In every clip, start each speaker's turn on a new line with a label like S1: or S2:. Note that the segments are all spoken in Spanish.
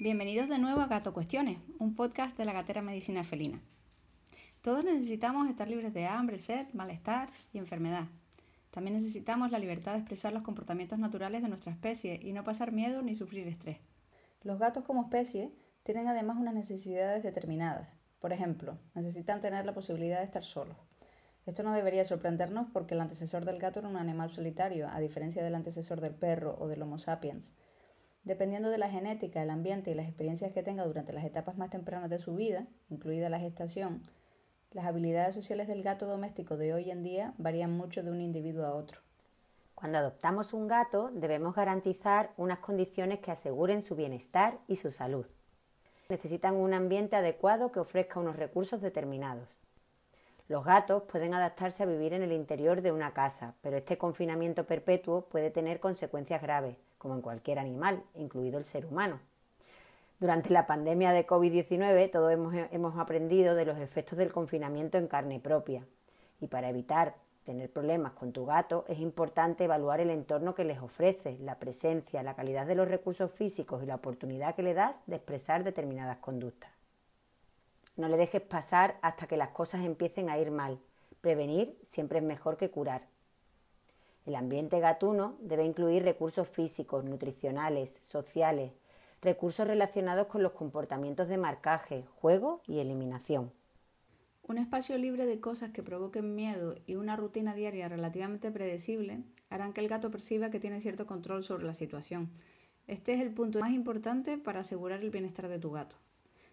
S1: Bienvenidos de nuevo a Gato Cuestiones, un podcast de la Gatera Medicina Felina. Todos necesitamos estar libres de hambre, sed, malestar y enfermedad. También necesitamos la libertad de expresar los comportamientos naturales de nuestra especie y no pasar miedo ni sufrir estrés. Los gatos como especie tienen además unas necesidades determinadas. Por ejemplo, necesitan tener la posibilidad de estar solos. Esto no debería sorprendernos porque el antecesor del gato era un animal solitario, a diferencia del antecesor del perro o del Homo sapiens. Dependiendo de la genética, el ambiente y las experiencias que tenga durante las etapas más tempranas de su vida, incluida la gestación, las habilidades sociales del gato doméstico de hoy en día varían mucho de un individuo a otro.
S2: Cuando adoptamos un gato debemos garantizar unas condiciones que aseguren su bienestar y su salud. Necesitan un ambiente adecuado que ofrezca unos recursos determinados. Los gatos pueden adaptarse a vivir en el interior de una casa, pero este confinamiento perpetuo puede tener consecuencias graves, como en cualquier animal, incluido el ser humano. Durante la pandemia de COVID-19 todos hemos, aprendido de los efectos del confinamiento en carne propia y para evitar tener problemas con tu gato es importante evaluar el entorno que les ofreces, la presencia, la calidad de los recursos físicos y la oportunidad que le das de expresar determinadas conductas. No le dejes pasar hasta que las cosas empiecen a ir mal. Prevenir siempre es mejor que curar. El ambiente gatuno debe incluir recursos físicos, nutricionales, sociales, recursos relacionados con los comportamientos de marcaje, juego y eliminación.
S1: Un espacio libre de cosas que provoquen miedo y una rutina diaria relativamente predecible harán que el gato perciba que tiene cierto control sobre la situación. Este es el punto más importante para asegurar el bienestar de tu gato.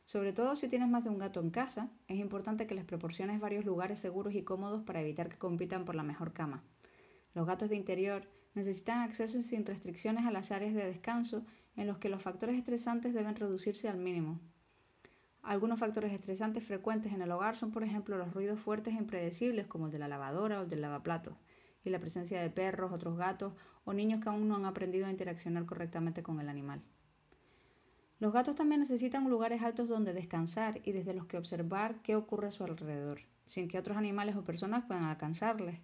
S1: Sobre todo si tienes más de un gato en casa, es importante que les proporciones varios lugares seguros y cómodos para evitar que compitan por la mejor cama. Los gatos de interior necesitan acceso sin restricciones a las áreas de descanso en los que los factores estresantes deben reducirse al mínimo. Algunos factores estresantes frecuentes en el hogar son, por ejemplo, los ruidos fuertes e impredecibles como el de la lavadora o el del lavaplatos, y la presencia de perros, otros gatos o niños que aún no han aprendido a interaccionar correctamente con el animal. Los gatos también necesitan lugares altos donde descansar y desde los que observar qué ocurre a su alrededor, sin que otros animales o personas puedan alcanzarles.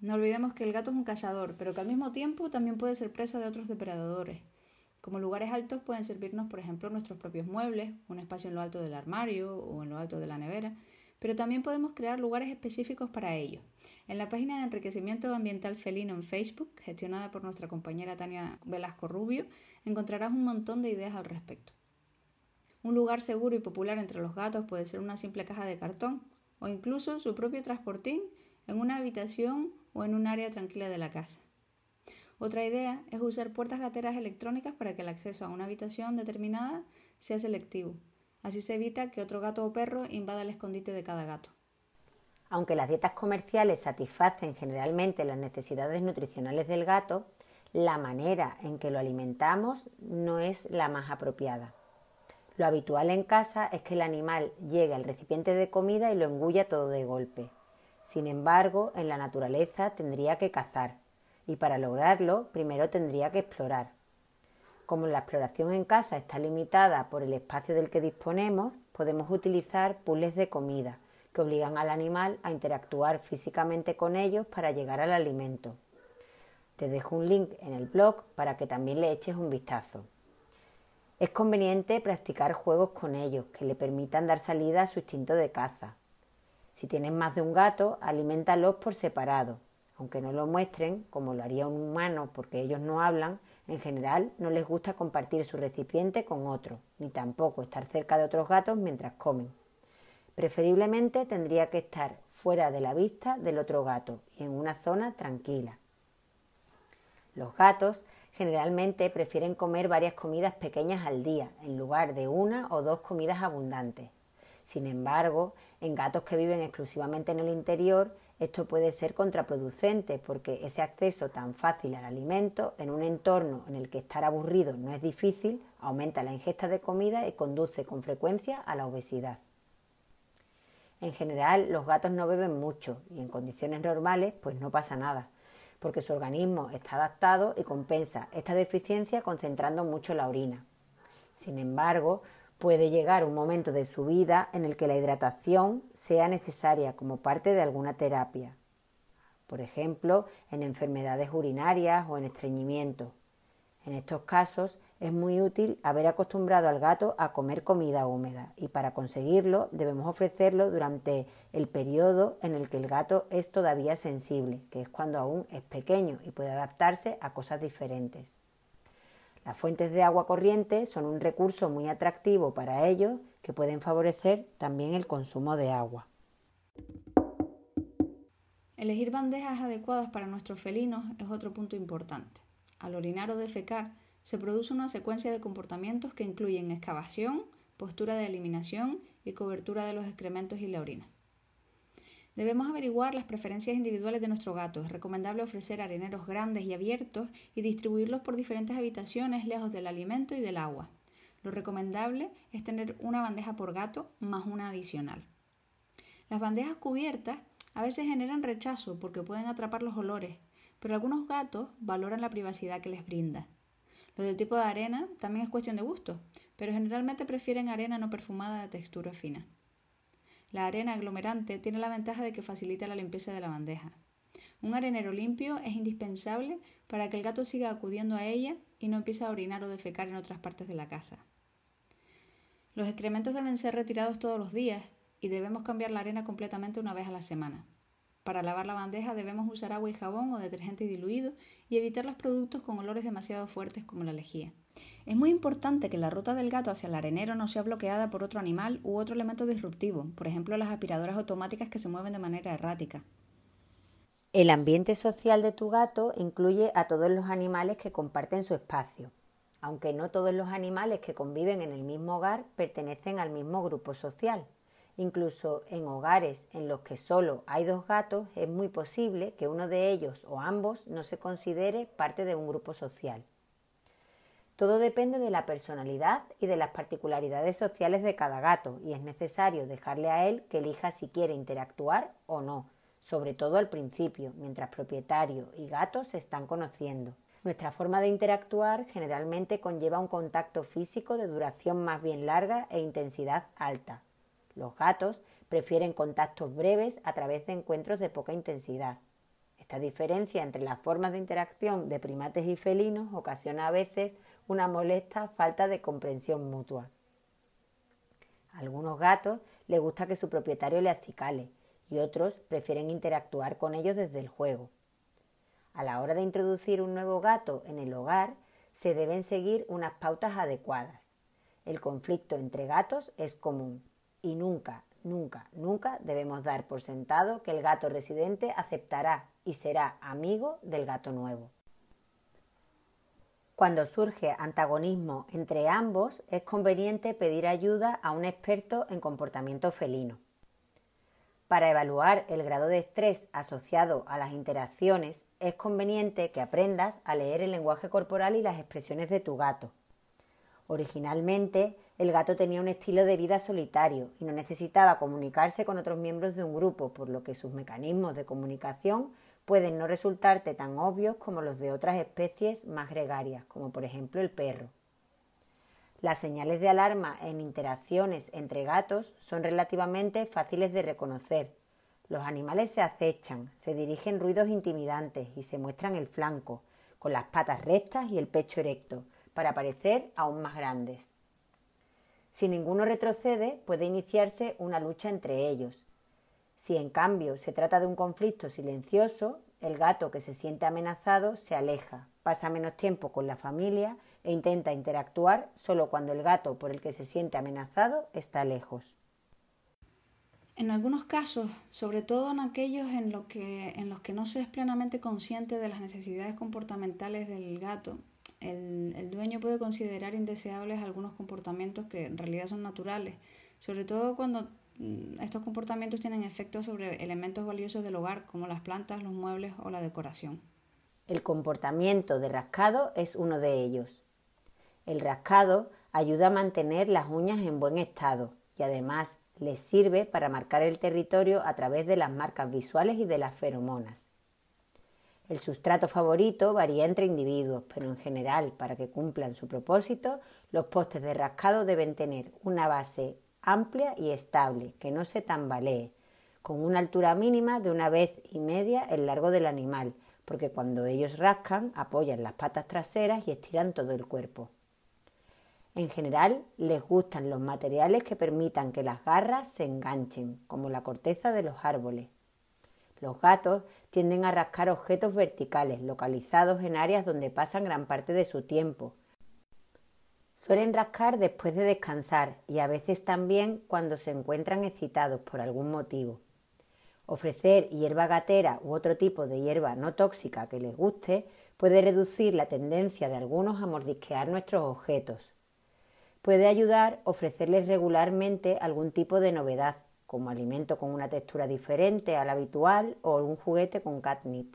S1: No olvidemos que el gato es un cazador, pero que al mismo tiempo también puede ser presa de otros depredadores. Como lugares altos pueden servirnos, por ejemplo, nuestros propios muebles, un espacio en lo alto del armario o en lo alto de la nevera, pero también podemos crear lugares específicos para ello. En la página de enriquecimiento ambiental felino en Facebook, gestionada por nuestra compañera Tania Velasco Rubio, encontrarás un montón de ideas al respecto. Un lugar seguro y popular entre los gatos puede ser una simple caja de cartón o incluso su propio transportín en una habitación o en un área tranquila de la casa. Otra idea es usar puertas gateras electrónicas para que el acceso a una habitación determinada sea selectivo. Así se evita que otro gato o perro invada el escondite de cada gato.
S2: Aunque las dietas comerciales satisfacen generalmente las necesidades nutricionales del gato, la manera en que lo alimentamos no es la más apropiada. Lo habitual en casa es que el animal llegue al recipiente de comida y lo engulla todo de golpe. Sin embargo, en la naturaleza tendría que cazar, y para lograrlo primero tendría que explorar. Como la exploración en casa está limitada por el espacio del que disponemos, podemos utilizar puzzles de comida que obligan al animal a interactuar físicamente con ellos para llegar al alimento. Te dejo un link en el blog para que también le eches un vistazo. Es conveniente practicar juegos con ellos que le permitan dar salida a su instinto de caza. Si tienes más de un gato, alimentalos por separado aunque no lo muestren, como lo haría un humano porque ellos no hablan, en general no les gusta compartir su recipiente con otro, ni tampoco estar cerca de otros gatos mientras comen. Preferiblemente tendría que estar fuera de la vista del otro gato y en una zona tranquila. Los gatos generalmente prefieren comer varias comidas pequeñas al día en lugar de una o dos comidas abundantes. Sin embargo, en gatos que viven exclusivamente en el interior, esto puede ser contraproducente porque ese acceso tan fácil al alimento en un entorno en el que estar aburrido no es difícil aumenta la ingesta de comida y conduce con frecuencia a la obesidad. En general, los gatos no beben mucho y en condiciones normales pues no pasa nada, porque su organismo está adaptado y compensa esta deficiencia concentrando mucho la orina. Sin embargo, Puede llegar un momento de su vida en el que la hidratación sea necesaria como parte de alguna terapia, por ejemplo, en enfermedades urinarias o en estreñimiento. En estos casos es muy útil haber acostumbrado al gato a comer comida húmeda y para conseguirlo debemos ofrecerlo durante el periodo en el que el gato es todavía sensible, que es cuando aún es pequeño y puede adaptarse a cosas diferentes. Las fuentes de agua corriente son un recurso muy atractivo para ellos que pueden favorecer también el consumo de agua.
S1: Elegir bandejas adecuadas para nuestros felinos es otro punto importante. Al orinar o defecar, se produce una secuencia de comportamientos que incluyen excavación, postura de eliminación y cobertura de los excrementos y la orina. Debemos averiguar las preferencias individuales de nuestro gato. Es recomendable ofrecer areneros grandes y abiertos y distribuirlos por diferentes habitaciones lejos del alimento y del agua. Lo recomendable es tener una bandeja por gato más una adicional. Las bandejas cubiertas a veces generan rechazo porque pueden atrapar los olores, pero algunos gatos valoran la privacidad que les brinda. Lo del tipo de arena también es cuestión de gusto, pero generalmente prefieren arena no perfumada de textura fina. La arena aglomerante tiene la ventaja de que facilita la limpieza de la bandeja. Un arenero limpio es indispensable para que el gato siga acudiendo a ella y no empiece a orinar o defecar en otras partes de la casa. Los excrementos deben ser retirados todos los días y debemos cambiar la arena completamente una vez a la semana. Para lavar la bandeja debemos usar agua y jabón o detergente diluido y evitar los productos con olores demasiado fuertes como la lejía. Es muy importante que la ruta del gato hacia el arenero no sea bloqueada por otro animal u otro elemento disruptivo, por ejemplo las aspiradoras automáticas que se mueven de manera errática.
S2: El ambiente social de tu gato incluye a todos los animales que comparten su espacio, aunque no todos los animales que conviven en el mismo hogar pertenecen al mismo grupo social. Incluso en hogares en los que solo hay dos gatos es muy posible que uno de ellos o ambos no se considere parte de un grupo social. Todo depende de la personalidad y de las particularidades sociales de cada gato y es necesario dejarle a él que elija si quiere interactuar o no, sobre todo al principio, mientras propietario y gato se están conociendo. Nuestra forma de interactuar generalmente conlleva un contacto físico de duración más bien larga e intensidad alta, los gatos prefieren contactos breves a través de encuentros de poca intensidad. Esta diferencia entre las formas de interacción de primates y felinos ocasiona a veces una molesta falta de comprensión mutua. A algunos gatos les gusta que su propietario le acicale y otros prefieren interactuar con ellos desde el juego. A la hora de introducir un nuevo gato en el hogar, se deben seguir unas pautas adecuadas. El conflicto entre gatos es común, y nunca, nunca, nunca debemos dar por sentado que el gato residente aceptará y será amigo del gato nuevo. Cuando surge antagonismo entre ambos, es conveniente pedir ayuda a un experto en comportamiento felino. Para evaluar el grado de estrés asociado a las interacciones, es conveniente que aprendas a leer el lenguaje corporal y las expresiones de tu gato. Originalmente, el gato tenía un estilo de vida solitario y no necesitaba comunicarse con otros miembros de un grupo, por lo que sus mecanismos de comunicación pueden no resultarte tan obvios como los de otras especies más gregarias, como por ejemplo el perro. Las señales de alarma en interacciones entre gatos son relativamente fáciles de reconocer. Los animales se acechan, se dirigen ruidos intimidantes y se muestran el flanco, con las patas rectas y el pecho erecto, para parecer aún más grandes. Si ninguno retrocede, puede iniciarse una lucha entre ellos. Si en cambio se trata de un conflicto silencioso, el gato que se siente amenazado se aleja, pasa menos tiempo con la familia e intenta interactuar solo cuando el gato por el que se siente amenazado está lejos.
S1: En algunos casos, sobre todo en aquellos en, que, en los que no se es plenamente consciente de las necesidades comportamentales del gato, el, dueño puede considerar indeseables algunos comportamientos que en realidad son naturales, sobre todo cuando estos comportamientos tienen efectos sobre elementos valiosos del hogar, como las plantas, los muebles o la decoración.
S2: El comportamiento de rascado es uno de ellos. El rascado ayuda a mantener las uñas en buen estado y además les sirve para marcar el territorio a través de las marcas visuales y de las feromonas. El sustrato favorito varía entre individuos, pero en general, para que cumplan su propósito, los postes de rascado deben tener una base amplia y estable, que no se tambalee, con una altura mínima de una vez y media el largo del animal, porque cuando ellos rascan apoyan las patas traseras y estiran todo el cuerpo. En general, les gustan los materiales que permitan que las garras se enganchen, como la corteza de los árboles. Los gatos tienden a rascar objetos verticales, localizados en áreas donde pasan gran parte de su tiempo. Suelen rascar después de descansar y a veces también cuando se encuentran excitados por algún motivo. Ofrecer hierba gatera u otro tipo de hierba no tóxica que les guste puede reducir la tendencia de algunos a mordisquear nuestros objetos. Puede ayudar ofrecerles regularmente algún tipo de novedad, como alimento con una textura diferente a la habitual o un juguete con catnip.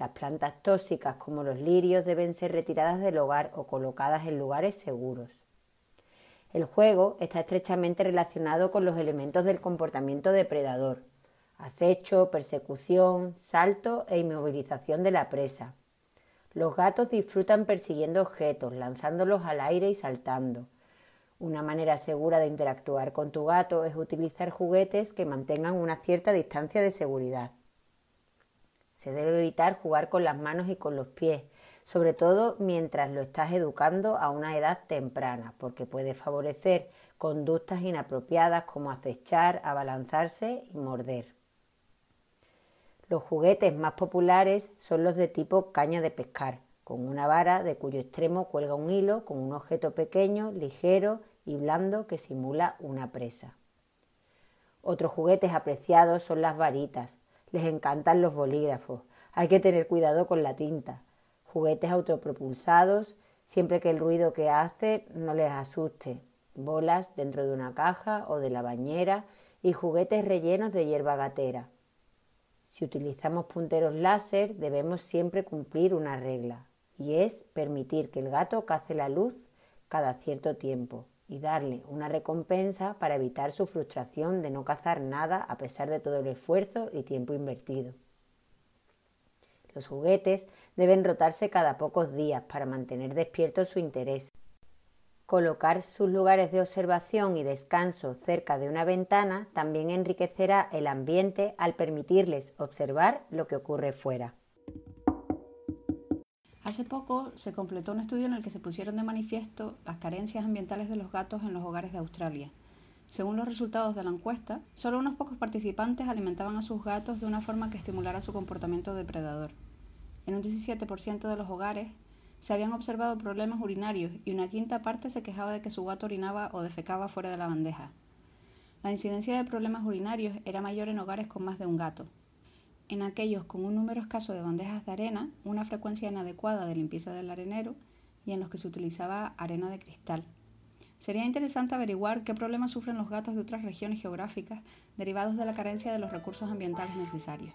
S2: Las plantas tóxicas como los lirios deben ser retiradas del hogar o colocadas en lugares seguros. El juego está estrechamente relacionado con los elementos del comportamiento depredador, acecho, persecución, salto e inmovilización de la presa. Los gatos disfrutan persiguiendo objetos, lanzándolos al aire y saltando. Una manera segura de interactuar con tu gato es utilizar juguetes que mantengan una cierta distancia de seguridad. Se debe evitar jugar con las manos y con los pies, sobre todo mientras lo estás educando a una edad temprana, porque puede favorecer conductas inapropiadas como acechar, abalanzarse y morder. Los juguetes más populares son los de tipo caña de pescar, con una vara de cuyo extremo cuelga un hilo con un objeto pequeño, ligero y blando que simula una presa. Otros juguetes apreciados son las varitas. Les encantan los bolígrafos. Hay que tener cuidado con la tinta. Juguetes autopropulsados, siempre que el ruido que hace no les asuste. Bolas dentro de una caja o de la bañera y juguetes rellenos de hierba gatera. Si utilizamos punteros láser debemos siempre cumplir una regla y es permitir que el gato cace la luz cada cierto tiempo y darle una recompensa para evitar su frustración de no cazar nada a pesar de todo el esfuerzo y tiempo invertido. Los juguetes deben rotarse cada pocos días para mantener despierto su interés. Colocar sus lugares de observación y descanso cerca de una ventana también enriquecerá el ambiente al permitirles observar lo que ocurre fuera.
S1: Hace poco se completó un estudio en el que se pusieron de manifiesto las carencias ambientales de los gatos en los hogares de Australia. Según los resultados de la encuesta, solo unos pocos participantes alimentaban a sus gatos de una forma que estimulara su comportamiento depredador. En un 17% de los hogares se habían observado problemas urinarios y una quinta parte se quejaba de que su gato orinaba o defecaba fuera de la bandeja. La incidencia de problemas urinarios era mayor en hogares con más de un gato, en aquellos con un número escaso de bandejas de arena, una frecuencia inadecuada de limpieza del arenero y en los que se utilizaba arena de cristal. Sería interesante averiguar qué problemas sufren los gatos de otras regiones geográficas derivados de la carencia de los recursos ambientales necesarios.